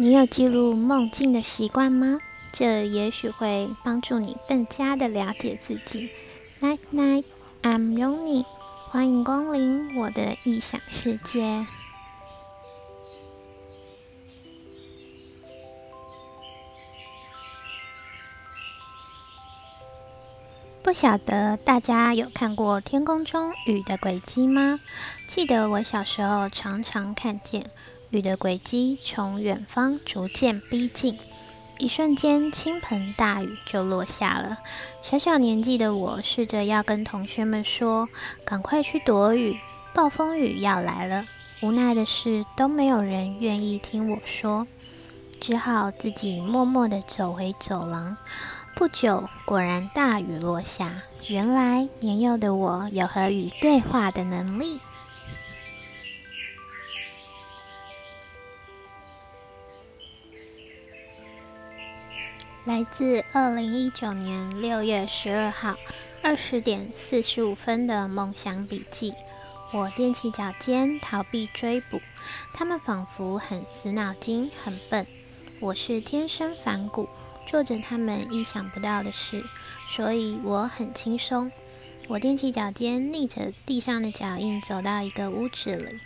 你有记录梦境的习惯吗？这也许会帮助你更加的了解自己。Night night, I'm Roni，欢迎光临我的异想世界。不晓得大家有看过天空中雨的轨迹吗？记得我小时候常常看见雨的轨迹从远方逐渐逼近，一瞬间倾盆大雨就落下了。小小年纪的我试着要跟同学们说：“赶快去躲雨，暴风雨要来了。”无奈的是，都没有人愿意听我说，只好自己默默地走回走廊。不久，果然大雨落下。原来年幼的我有和雨对话的能力。来自二零一九年六月十二号二十点四十五分的梦想笔记。我踮起脚尖逃避追捕，他们仿佛很死脑筋、很笨。我是天生反骨。做着他们意想不到的事，所以我很轻松。我踮起脚尖，逆着地上的脚印，走到一个屋子里，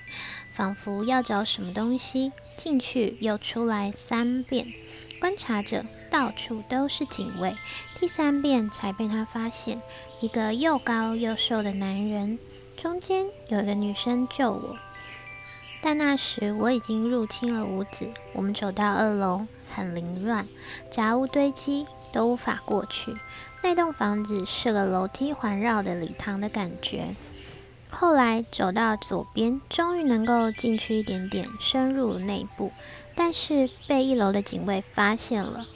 仿佛要找什么东西。进去又出来三遍，观察着，到处都是警卫。第三遍才被他发现，一个又高又瘦的男人，中间有一个女生救我。但那时我已经入侵了屋子。我们走到二楼。很凌乱，杂物堆积，都无法过去。那栋房子是个楼梯环绕的礼堂的感觉。后来走到左边，终于能够进去一点点，深入内部，但是被一楼的警卫发现了。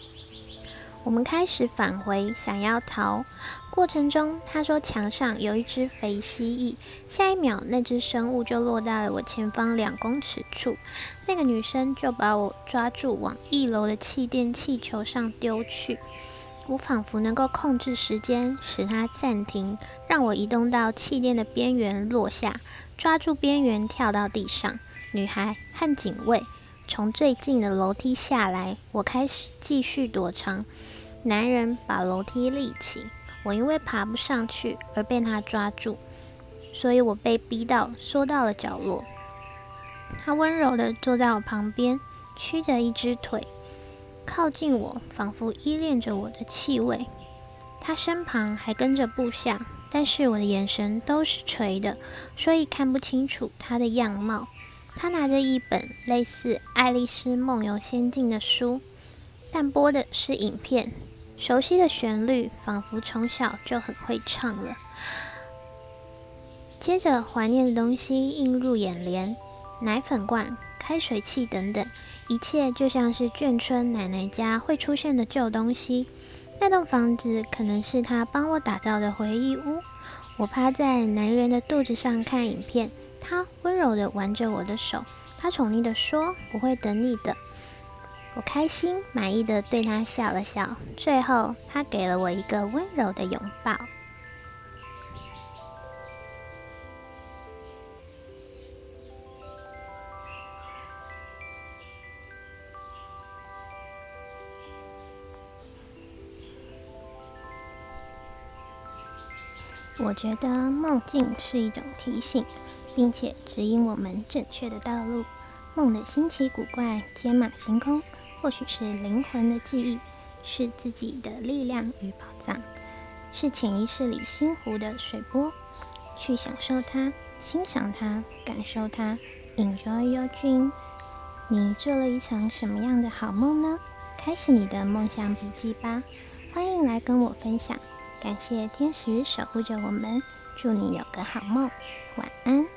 我们开始返回，想要逃。过程中，他说墙上有一只肥蜥蜴，下一秒那只生物就落在了我前方两公尺处。那个女生就把我抓住，往一楼的气垫气球上丢去。我仿佛能够控制时间，使它暂停，让我移动到气垫的边缘落下，抓住边缘跳到地上。女孩和警卫从最近的楼梯下来，我开始继续躲藏。男人把楼梯立起，我因为爬不上去而被他抓住，所以我被逼到缩到了角落。他温柔地坐在我旁边，屈着一只腿，靠近我，仿佛依恋着我的气味。他身旁还跟着部下，但是我的眼神都是垂的，所以看不清楚他的样貌。他拿着一本类似《爱丽丝梦游仙境》的书，但播的是影片。熟悉的旋律，仿佛从小就很会唱了。接着，怀念的东西映入眼帘：奶粉罐、开水器等等，一切就像是眷村奶奶家会出现的旧东西。那栋房子可能是他帮我打造的回忆屋。我趴在男人的肚子上看影片，他温柔地玩着我的手，他宠溺地说：“我会等你的。”我开心满意的对他笑了笑，最后他给了我一个温柔的拥抱。我觉得梦境是一种提醒，并且指引我们正确的道路。梦的新奇古怪，天马行空。或许是灵魂的记忆，是自己的力量与宝藏，是潜意识里心湖的水波。去享受它，欣赏它，感受它。Enjoy your dreams。你做了一场什么样的好梦呢？开始你的梦想笔记吧。欢迎来跟我分享。感谢天使守护着我们。祝你有个好梦，晚安。